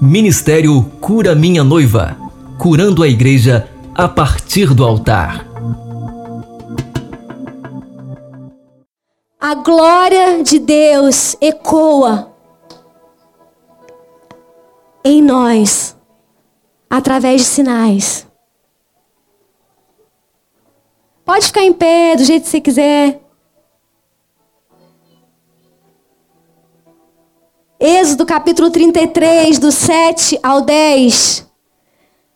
Ministério Cura Minha Noiva curando a igreja a partir do altar. A glória de Deus ecoa em nós através de sinais. Pode ficar em pé do jeito que você quiser. Êxodo capítulo 33, do 7 ao 10,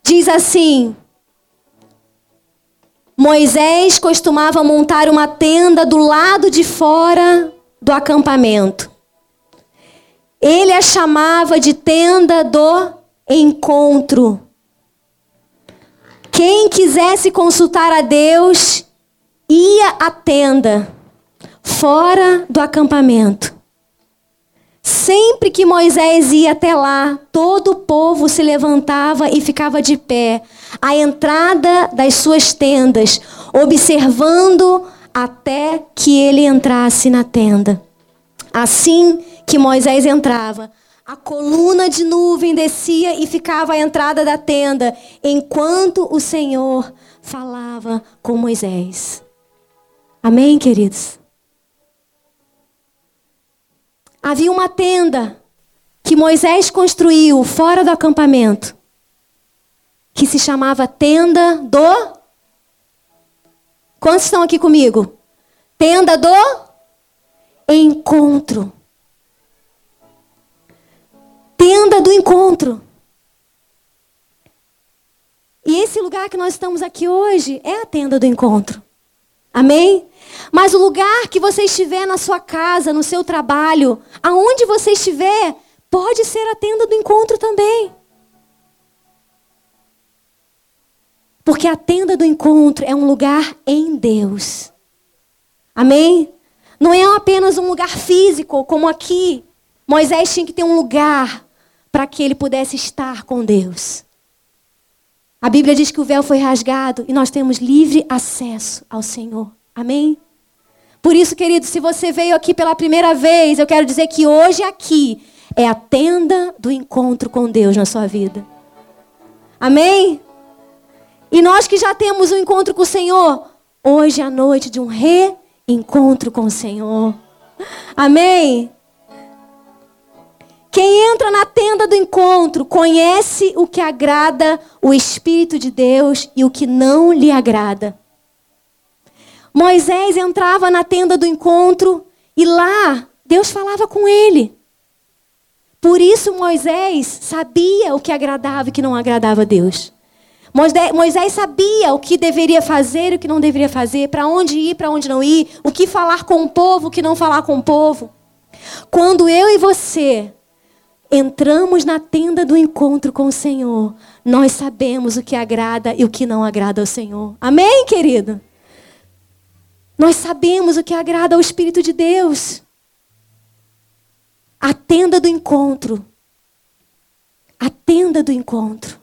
diz assim: Moisés costumava montar uma tenda do lado de fora do acampamento. Ele a chamava de tenda do encontro. Quem quisesse consultar a Deus ia à tenda, fora do acampamento. Sempre que Moisés ia até lá, todo o povo se levantava e ficava de pé, à entrada das suas tendas, observando até que ele entrasse na tenda. Assim que Moisés entrava, a coluna de nuvem descia e ficava à entrada da tenda, enquanto o Senhor falava com Moisés. Amém, queridos? Havia uma tenda que Moisés construiu fora do acampamento, que se chamava Tenda do. Quantos estão aqui comigo? Tenda do Encontro tenda do encontro. E esse lugar que nós estamos aqui hoje é a tenda do encontro. Amém? Mas o lugar que você estiver na sua casa, no seu trabalho, aonde você estiver, pode ser a tenda do encontro também. Porque a tenda do encontro é um lugar em Deus. Amém? Não é apenas um lugar físico, como aqui. Moisés tinha que ter um lugar para que ele pudesse estar com Deus. A Bíblia diz que o véu foi rasgado e nós temos livre acesso ao Senhor. Amém? Por isso, querido, se você veio aqui pela primeira vez, eu quero dizer que hoje aqui é a tenda do encontro com Deus na sua vida. Amém? E nós que já temos um encontro com o Senhor, hoje é a noite de um reencontro com o Senhor. Amém? Quem entra na tenda do encontro conhece o que agrada o Espírito de Deus e o que não lhe agrada. Moisés entrava na tenda do encontro e lá Deus falava com ele. Por isso Moisés sabia o que agradava e o que não agradava a Deus. Moisés sabia o que deveria fazer e o que não deveria fazer, para onde ir, para onde não ir, o que falar com o povo, o que não falar com o povo. Quando eu e você entramos na tenda do encontro com o Senhor, nós sabemos o que agrada e o que não agrada ao Senhor. Amém, querido? Nós sabemos o que agrada ao Espírito de Deus. A tenda do encontro. A tenda do encontro.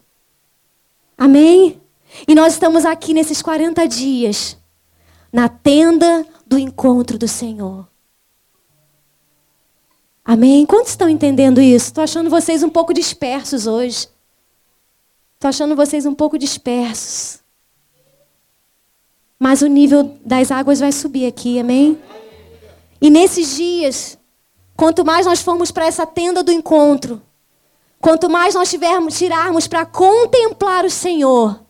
Amém? E nós estamos aqui nesses 40 dias, na tenda do encontro do Senhor. Amém? Quantos estão entendendo isso? Estou achando vocês um pouco dispersos hoje. Estou achando vocês um pouco dispersos. Mas o nível das águas vai subir aqui, amém? E nesses dias, quanto mais nós formos para essa tenda do encontro, quanto mais nós tivermos, tirarmos para contemplar o Senhor,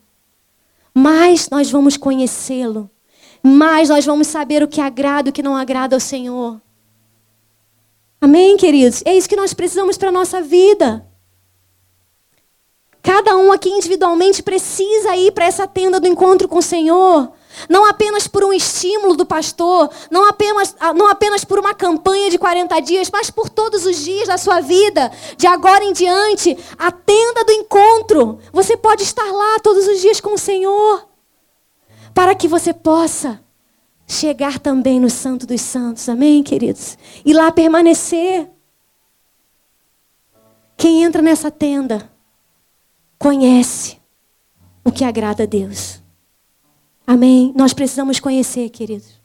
mais nós vamos conhecê-lo, mais nós vamos saber o que agrada e o que não agrada ao Senhor. Amém, queridos? É isso que nós precisamos para a nossa vida. Cada um aqui individualmente precisa ir para essa tenda do encontro com o Senhor. Não apenas por um estímulo do pastor, não apenas, ah, não apenas por uma campanha de 40 dias, mas por todos os dias da sua vida, de agora em diante, a tenda do encontro. Você pode estar lá todos os dias com o Senhor, para que você possa chegar também no Santo dos Santos, amém, queridos? E lá permanecer. Quem entra nessa tenda conhece o que agrada a Deus. Amém? Nós precisamos conhecer, queridos.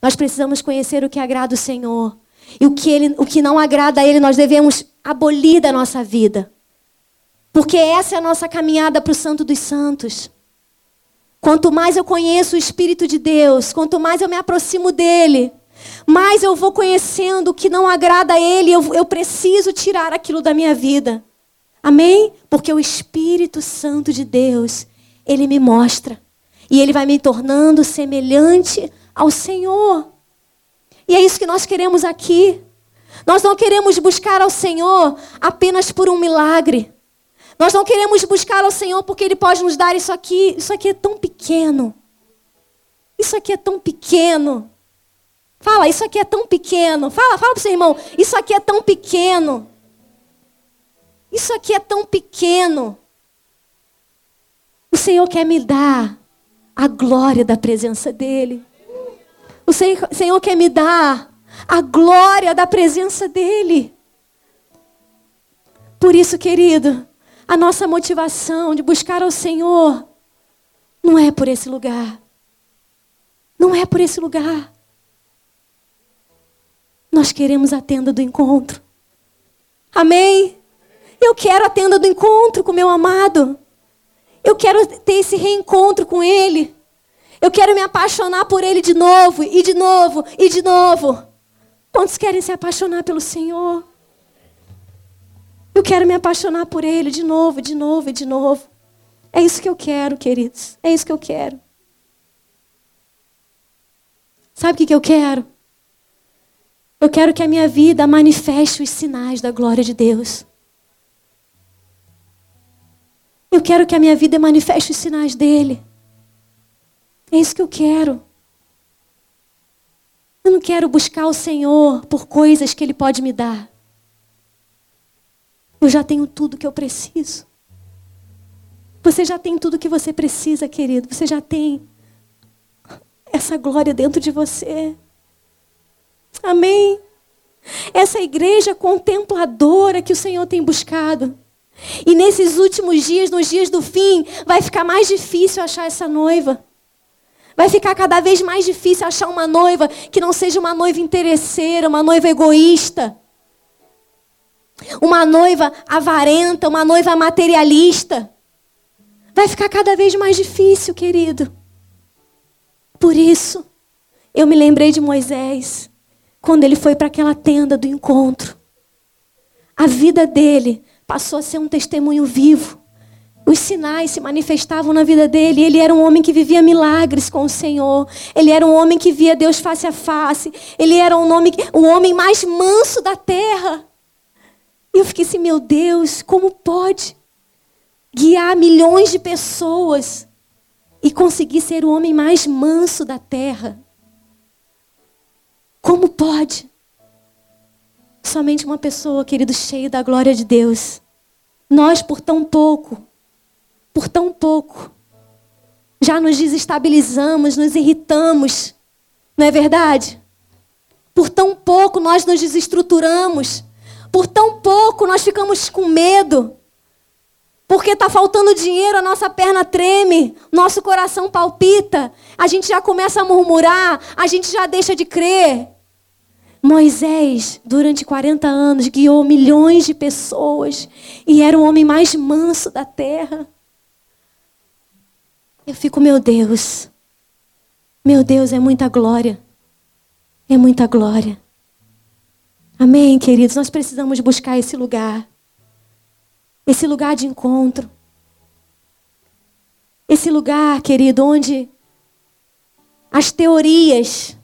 Nós precisamos conhecer o que agrada o Senhor. E o que, ele, o que não agrada a Ele, nós devemos abolir da nossa vida. Porque essa é a nossa caminhada para o Santo dos Santos. Quanto mais eu conheço o Espírito de Deus, quanto mais eu me aproximo dele, mais eu vou conhecendo o que não agrada a ele, eu, eu preciso tirar aquilo da minha vida. Amém? Porque o Espírito Santo de Deus, ele me mostra. E ele vai me tornando semelhante ao Senhor. E é isso que nós queremos aqui. Nós não queremos buscar ao Senhor apenas por um milagre. Nós não queremos buscar ao Senhor porque Ele pode nos dar isso aqui. Isso aqui é tão pequeno. Isso aqui é tão pequeno. Fala, isso aqui é tão pequeno. Fala, fala para o seu irmão. Isso aqui é tão pequeno. Isso aqui é tão pequeno. O Senhor quer me dar a glória da presença dEle. O Senhor quer me dar a glória da presença dEle. Por isso, querido, a nossa motivação de buscar ao Senhor não é por esse lugar. Não é por esse lugar. Nós queremos a tenda do encontro. Amém? Eu quero a tenda do encontro com meu amado. Eu quero ter esse reencontro com Ele. Eu quero me apaixonar por Ele de novo, e de novo, e de novo. Quantos querem se apaixonar pelo Senhor? Eu quero me apaixonar por Ele de novo, de novo e de novo. É isso que eu quero, queridos. É isso que eu quero. Sabe o que eu quero? Eu quero que a minha vida manifeste os sinais da glória de Deus. Eu quero que a minha vida manifeste os sinais dele. É isso que eu quero. Eu não quero buscar o Senhor por coisas que Ele pode me dar. Eu já tenho tudo que eu preciso. Você já tem tudo que você precisa, querido. Você já tem essa glória dentro de você. Amém? Essa igreja contempladora que o Senhor tem buscado. E nesses últimos dias, nos dias do fim, vai ficar mais difícil achar essa noiva. Vai ficar cada vez mais difícil achar uma noiva que não seja uma noiva interesseira, uma noiva egoísta. Uma noiva avarenta, uma noiva materialista. Vai ficar cada vez mais difícil, querido. Por isso, eu me lembrei de Moisés, quando ele foi para aquela tenda do encontro. A vida dele passou a ser um testemunho vivo. Os sinais se manifestavam na vida dele. Ele era um homem que vivia milagres com o Senhor. Ele era um homem que via Deus face a face. Ele era um, nome, o homem mais manso da terra. E eu fiquei assim, meu Deus, como pode guiar milhões de pessoas e conseguir ser o homem mais manso da terra? Como pode? Somente uma pessoa, querido, cheio da glória de Deus. Nós, por tão pouco, por tão pouco. Já nos desestabilizamos, nos irritamos, não é verdade? Por tão pouco nós nos desestruturamos, por tão pouco nós ficamos com medo. Porque está faltando dinheiro, a nossa perna treme, nosso coração palpita, a gente já começa a murmurar, a gente já deixa de crer. Moisés, durante 40 anos, guiou milhões de pessoas e era o homem mais manso da terra. Eu fico, meu Deus. Meu Deus, é muita glória. É muita glória. Amém, queridos? Nós precisamos buscar esse lugar. Esse lugar de encontro. Esse lugar, querido, onde as teorias,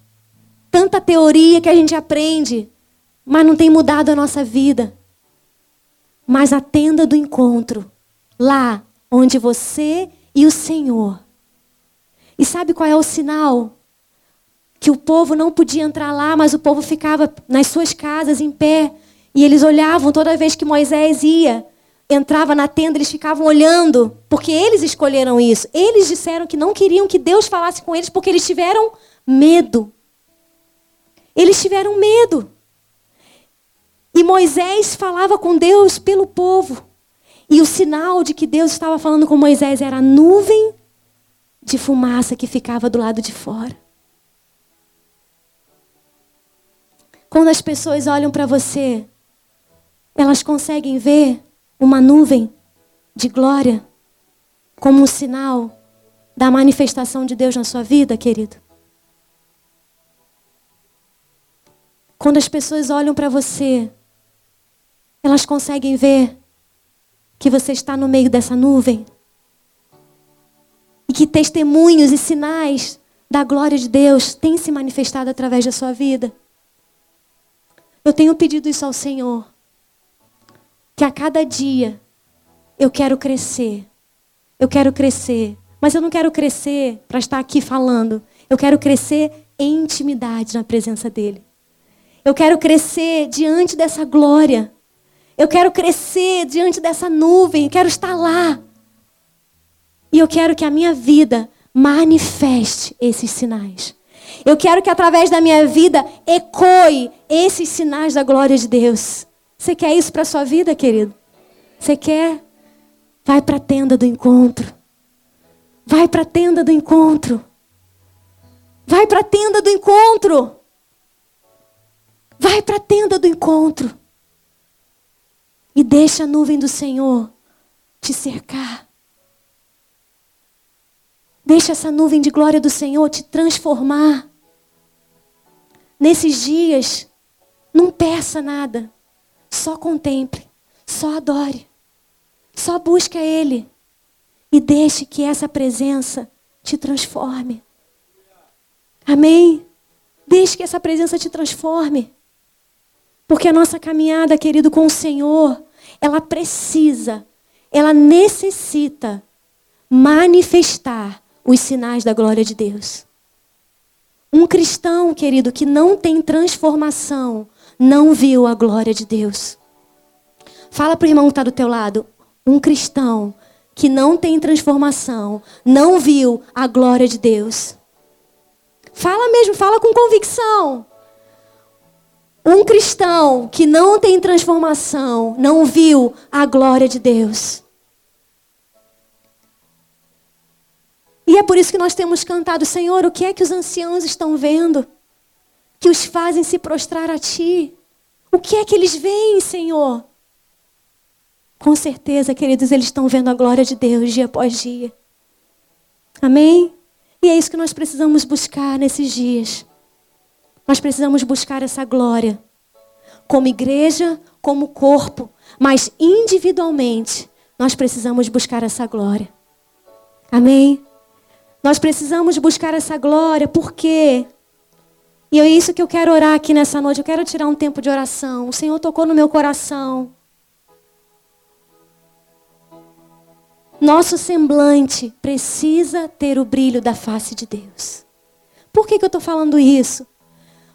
tanta teoria que a gente aprende, mas não tem mudado a nossa vida. Mas a tenda do encontro, lá onde você e o Senhor. E sabe qual é o sinal? Que o povo não podia entrar lá, mas o povo ficava nas suas casas em pé. E eles olhavam toda vez que Moisés ia, entrava na tenda, eles ficavam olhando, porque eles escolheram isso. Eles disseram que não queriam que Deus falasse com eles porque eles tiveram medo. Eles tiveram medo. E Moisés falava com Deus pelo povo. E o sinal de que Deus estava falando com Moisés era a nuvem de fumaça que ficava do lado de fora. Quando as pessoas olham para você, elas conseguem ver uma nuvem de glória como um sinal da manifestação de Deus na sua vida, querido? Quando as pessoas olham para você, elas conseguem ver que você está no meio dessa nuvem? E que testemunhos e sinais da glória de Deus têm se manifestado através da sua vida? Eu tenho pedido isso ao Senhor. Que a cada dia eu quero crescer. Eu quero crescer. Mas eu não quero crescer para estar aqui falando. Eu quero crescer em intimidade na presença dEle. Eu quero crescer diante dessa glória. Eu quero crescer diante dessa nuvem. Eu quero estar lá. E eu quero que a minha vida manifeste esses sinais. Eu quero que através da minha vida ecoe esses sinais da glória de Deus. Você quer isso para sua vida, querido? Você quer? Vai para a tenda do encontro. Vai para a tenda do encontro. Vai para a tenda do encontro. Vai para a tenda do encontro. E deixa a nuvem do Senhor te cercar. Deixa essa nuvem de glória do Senhor te transformar. Nesses dias, não peça nada. Só contemple, só adore. Só busque a Ele. E deixe que essa presença te transforme. Amém? Deixe que essa presença te transforme. Porque a nossa caminhada, querido, com o Senhor, ela precisa, ela necessita manifestar os sinais da glória de Deus. Um cristão, querido, que não tem transformação, não viu a glória de Deus. Fala para o irmão que está do teu lado. Um cristão que não tem transformação, não viu a glória de Deus. Fala mesmo, fala com convicção. Um cristão que não tem transformação, não viu a glória de Deus. É por isso que nós temos cantado, Senhor, o que é que os anciãos estão vendo? Que os fazem se prostrar a Ti. O que é que eles veem, Senhor? Com certeza, queridos, eles estão vendo a glória de Deus dia após dia. Amém? E é isso que nós precisamos buscar nesses dias. Nós precisamos buscar essa glória. Como igreja, como corpo, mas individualmente, nós precisamos buscar essa glória. Amém? Nós precisamos buscar essa glória, por quê? E é isso que eu quero orar aqui nessa noite. Eu quero tirar um tempo de oração. O Senhor tocou no meu coração. Nosso semblante precisa ter o brilho da face de Deus. Por que, que eu estou falando isso?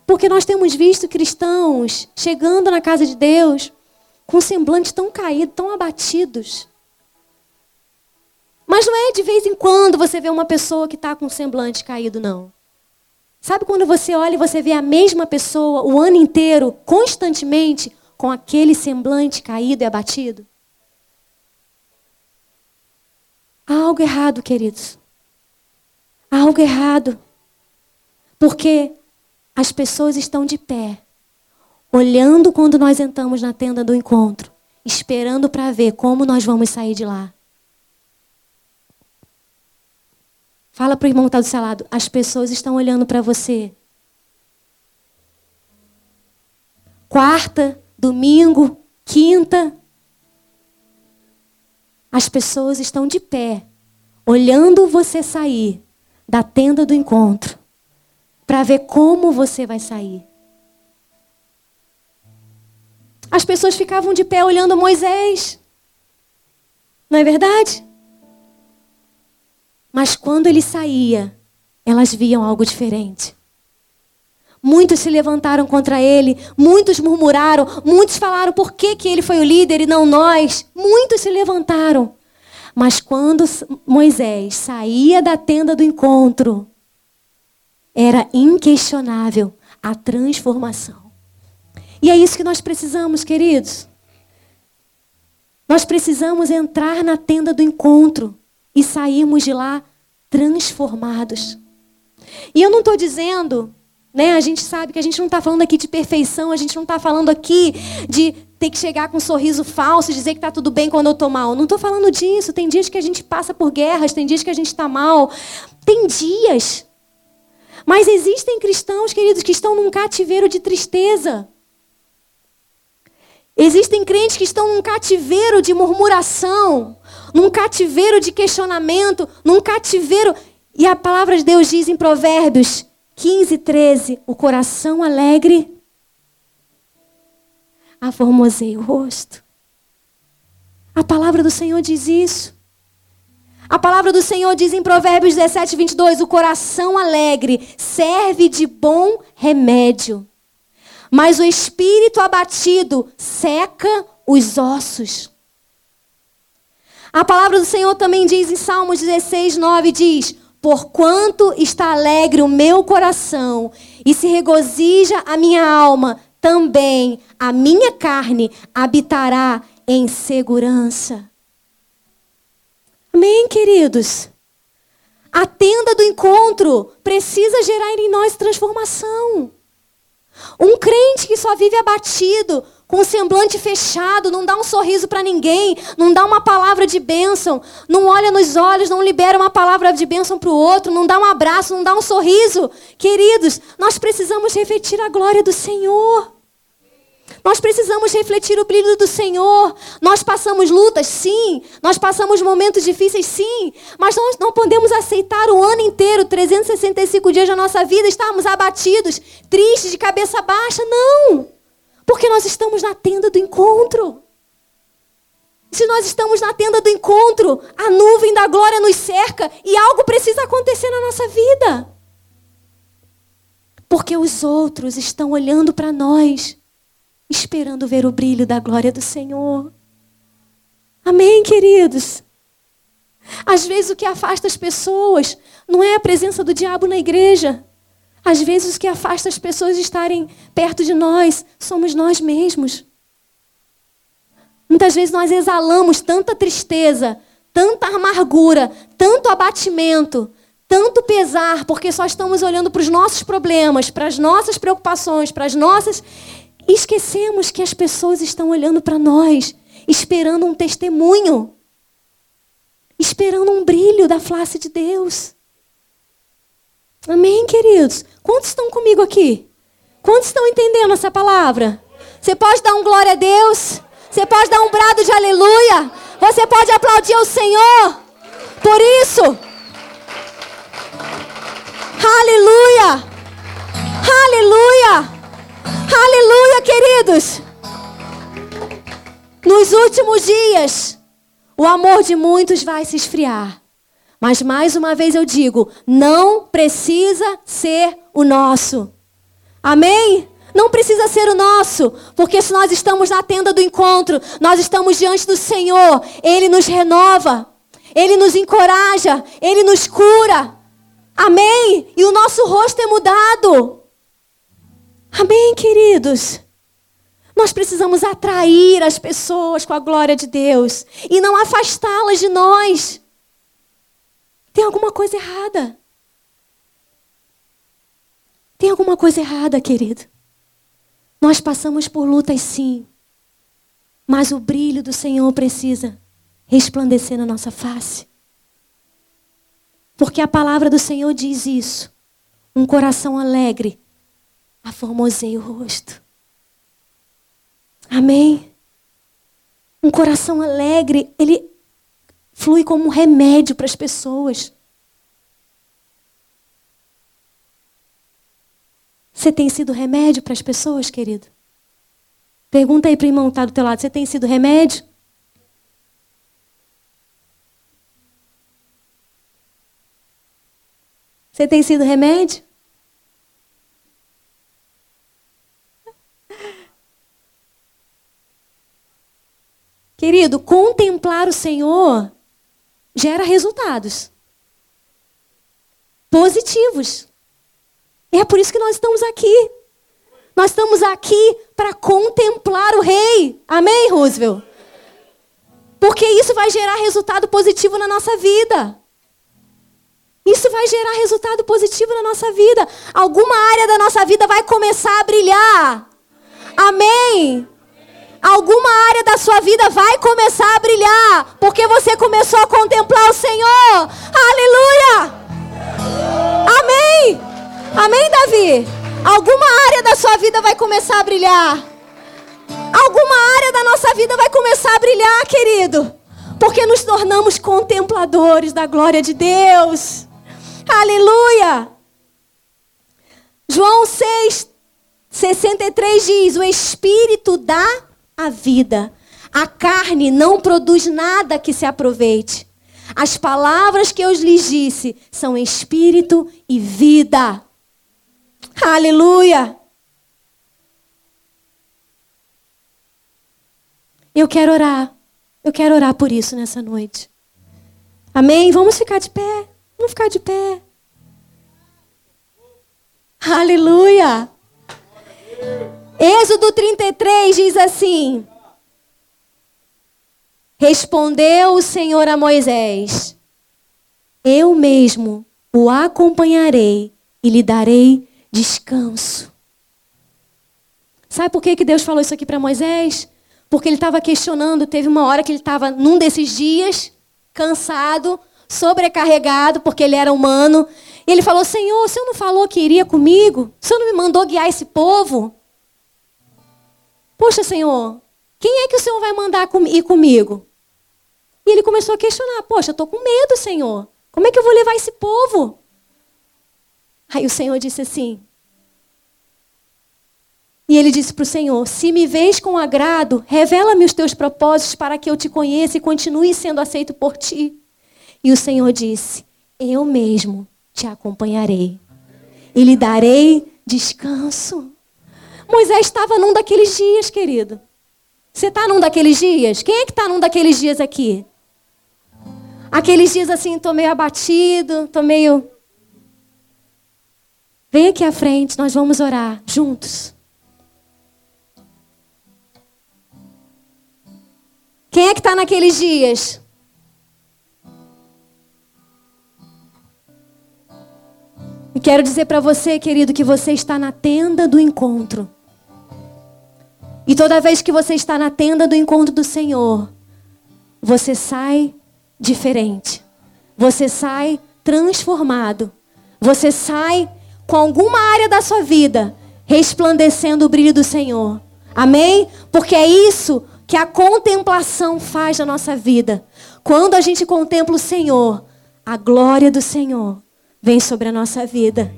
Porque nós temos visto cristãos chegando na casa de Deus com semblantes tão caídos, tão abatidos. Mas não é de vez em quando você vê uma pessoa que está com semblante caído, não. Sabe quando você olha e você vê a mesma pessoa o ano inteiro, constantemente, com aquele semblante caído e abatido? Há algo errado, queridos. Há algo errado. Porque as pessoas estão de pé, olhando quando nós entramos na tenda do encontro, esperando para ver como nós vamos sair de lá. Fala para o irmão que está do seu lado, as pessoas estão olhando para você. Quarta, domingo, quinta. As pessoas estão de pé, olhando você sair da tenda do encontro para ver como você vai sair. As pessoas ficavam de pé olhando Moisés. Não é verdade? Mas quando ele saía, elas viam algo diferente. Muitos se levantaram contra ele, muitos murmuraram, muitos falaram por que, que ele foi o líder e não nós. Muitos se levantaram. Mas quando Moisés saía da tenda do encontro, era inquestionável a transformação. E é isso que nós precisamos, queridos. Nós precisamos entrar na tenda do encontro e sairmos de lá transformados. E eu não estou dizendo, né? A gente sabe que a gente não está falando aqui de perfeição, a gente não está falando aqui de ter que chegar com um sorriso falso e dizer que está tudo bem quando eu estou mal. Não estou falando disso. Tem dias que a gente passa por guerras, tem dias que a gente está mal. Tem dias. Mas existem cristãos, queridos, que estão num cativeiro de tristeza. Existem crentes que estão num cativeiro de murmuração, num cativeiro de questionamento, num cativeiro. E a palavra de Deus diz em Provérbios 15, 13: o coração alegre aformoseia o rosto. A palavra do Senhor diz isso. A palavra do Senhor diz em Provérbios 17, 22: o coração alegre serve de bom remédio mas o espírito abatido seca os ossos. A palavra do Senhor também diz em Salmos 16, 9: diz: Porquanto está alegre o meu coração e se regozija a minha alma, também a minha carne habitará em segurança. Amém, queridos? A tenda do encontro precisa gerar em nós transformação. Um crente que só vive abatido, com o semblante fechado, não dá um sorriso para ninguém, não dá uma palavra de bênção, não olha nos olhos, não libera uma palavra de bênção para o outro, não dá um abraço, não dá um sorriso. Queridos, nós precisamos refletir a glória do Senhor. Nós precisamos refletir o brilho do Senhor. Nós passamos lutas, sim. Nós passamos momentos difíceis, sim. Mas nós não podemos aceitar o ano inteiro, 365 dias da nossa vida, estarmos abatidos, tristes, de cabeça baixa. Não! Porque nós estamos na tenda do encontro. Se nós estamos na tenda do encontro, a nuvem da glória nos cerca e algo precisa acontecer na nossa vida. Porque os outros estão olhando para nós esperando ver o brilho da glória do Senhor. Amém, queridos? Às vezes o que afasta as pessoas não é a presença do diabo na igreja. Às vezes o que afasta as pessoas de estarem perto de nós somos nós mesmos. Muitas vezes nós exalamos tanta tristeza, tanta amargura, tanto abatimento, tanto pesar, porque só estamos olhando para os nossos problemas, para as nossas preocupações, para as nossas esquecemos que as pessoas estão olhando para nós, esperando um testemunho, esperando um brilho da face de Deus. Amém, queridos? Quantos estão comigo aqui? Quantos estão entendendo essa palavra? Você pode dar um glória a Deus? Você pode dar um brado de aleluia? Você pode aplaudir ao Senhor? Por isso, aleluia! Aleluia! Aleluia, queridos! Nos últimos dias, o amor de muitos vai se esfriar. Mas mais uma vez eu digo: não precisa ser o nosso. Amém? Não precisa ser o nosso, porque se nós estamos na tenda do encontro, nós estamos diante do Senhor, Ele nos renova, Ele nos encoraja, Ele nos cura. Amém? E o nosso rosto é mudado. Amém, queridos? Nós precisamos atrair as pessoas com a glória de Deus e não afastá-las de nós. Tem alguma coisa errada. Tem alguma coisa errada, querido. Nós passamos por lutas, sim. Mas o brilho do Senhor precisa resplandecer na nossa face. Porque a palavra do Senhor diz isso. Um coração alegre aformosei o rosto. Amém? Um coração alegre, ele flui como um remédio para as pessoas. Você tem sido remédio para as pessoas, querido? Pergunta aí para o irmão que está do teu lado. Você tem sido remédio? Você tem sido remédio? Querido, contemplar o Senhor gera resultados positivos. E é por isso que nós estamos aqui. Nós estamos aqui para contemplar o Rei. Amém, Roosevelt? Porque isso vai gerar resultado positivo na nossa vida. Isso vai gerar resultado positivo na nossa vida. Alguma área da nossa vida vai começar a brilhar. Amém? Alguma área da sua vida vai começar a brilhar, porque você começou a contemplar o Senhor. Aleluia! Amém! Amém, Davi? Alguma área da sua vida vai começar a brilhar. Alguma área da nossa vida vai começar a brilhar, querido. Porque nos tornamos contempladores da glória de Deus. Aleluia! João 6, 63 diz: O Espírito dá a vida. A carne não produz nada que se aproveite. As palavras que eu lhes disse são espírito e vida. Aleluia! Eu quero orar. Eu quero orar por isso nessa noite. Amém? Vamos ficar de pé. Vamos ficar de pé. Aleluia! Êxodo 33 diz assim: Respondeu o Senhor a Moisés: Eu mesmo o acompanharei e lhe darei descanso. Sabe por que, que Deus falou isso aqui para Moisés? Porque ele estava questionando. Teve uma hora que ele estava num desses dias, cansado, sobrecarregado, porque ele era humano. E ele falou: Senhor, o Senhor não falou que iria comigo? O Senhor não me mandou guiar esse povo? Poxa, Senhor, quem é que o Senhor vai mandar ir comigo? E ele começou a questionar: Poxa, eu estou com medo, Senhor. Como é que eu vou levar esse povo? Aí o Senhor disse assim. E ele disse para o Senhor: Se me vês com agrado, revela-me os teus propósitos para que eu te conheça e continue sendo aceito por ti. E o Senhor disse: Eu mesmo te acompanharei e lhe darei descanso. Moisés estava num daqueles dias, querido. Você está num daqueles dias? Quem é que está num daqueles dias aqui? Aqueles dias assim, estou meio abatido, estou meio. Vem aqui à frente, nós vamos orar juntos. Quem é que está naqueles dias? E quero dizer para você, querido, que você está na tenda do encontro. E toda vez que você está na tenda do encontro do Senhor, você sai diferente. Você sai transformado. Você sai com alguma área da sua vida resplandecendo o brilho do Senhor. Amém? Porque é isso que a contemplação faz na nossa vida. Quando a gente contempla o Senhor, a glória do Senhor vem sobre a nossa vida.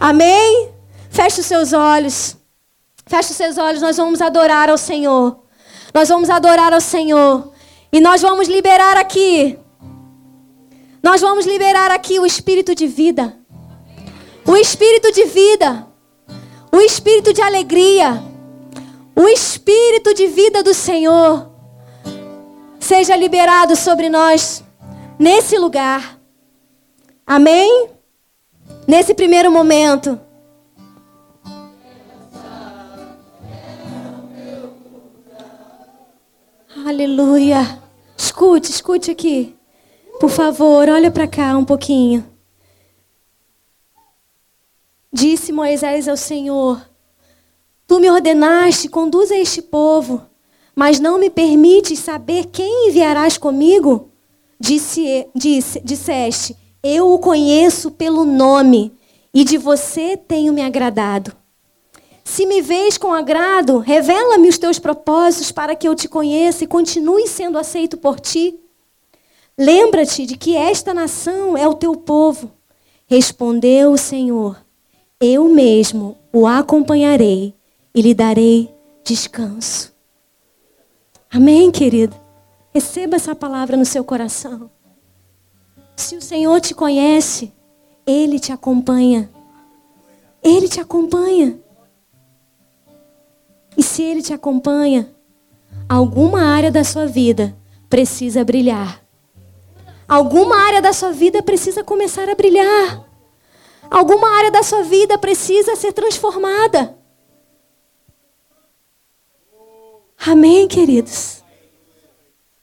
Amém? Feche os seus olhos. Feche seus olhos, nós vamos adorar ao Senhor. Nós vamos adorar ao Senhor. E nós vamos liberar aqui. Nós vamos liberar aqui o espírito de vida. O espírito de vida. O espírito de alegria. O espírito de vida do Senhor seja liberado sobre nós nesse lugar. Amém? Nesse primeiro momento. Aleluia. Escute, escute aqui. Por favor, olha para cá um pouquinho. Disse Moisés ao Senhor: Tu me ordenaste, conduza este povo, mas não me permites saber quem enviarás comigo? Disse, disse, disseste: Eu o conheço pelo nome, e de você tenho me agradado. Se me vês com agrado, revela-me os teus propósitos para que eu te conheça e continue sendo aceito por ti. Lembra-te de que esta nação é o teu povo. Respondeu o Senhor: Eu mesmo o acompanharei e lhe darei descanso. Amém, querido? Receba essa palavra no seu coração. Se o Senhor te conhece, Ele te acompanha. Ele te acompanha. E se Ele te acompanha, alguma área da sua vida precisa brilhar. Alguma área da sua vida precisa começar a brilhar. Alguma área da sua vida precisa ser transformada. Amém, queridos?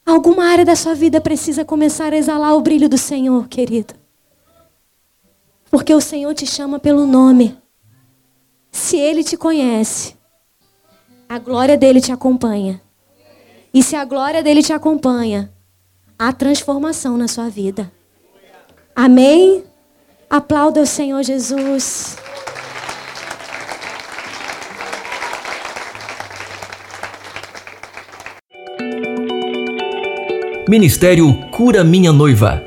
Alguma área da sua vida precisa começar a exalar o brilho do Senhor, querido. Porque o Senhor te chama pelo nome. Se Ele te conhece, a glória dele te acompanha. E se a glória dele te acompanha, há transformação na sua vida. Amém? Aplauda o Senhor Jesus. Ministério Cura Minha Noiva.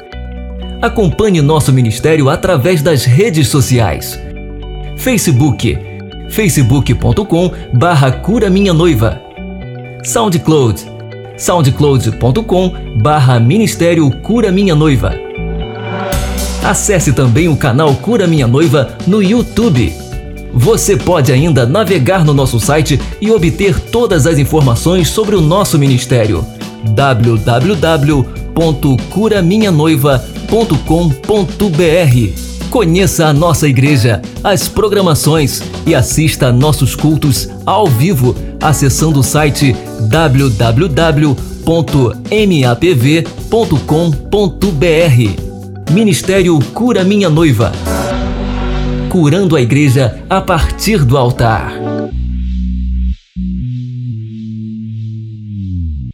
Acompanhe nosso ministério através das redes sociais. Facebook, facebook.com barra Cura Minha Noiva. SoundCloud, soundcloud.com barra Ministério Cura Minha Noiva. Acesse também o canal Cura Minha Noiva no YouTube. Você pode ainda navegar no nosso site e obter todas as informações sobre o nosso ministério www.curaminhanoiva.com.br. Conheça a nossa igreja, as programações e assista a nossos cultos ao vivo acessando o site www.mapv.com.br. Ministério Cura Minha Noiva. Curando a igreja a partir do altar.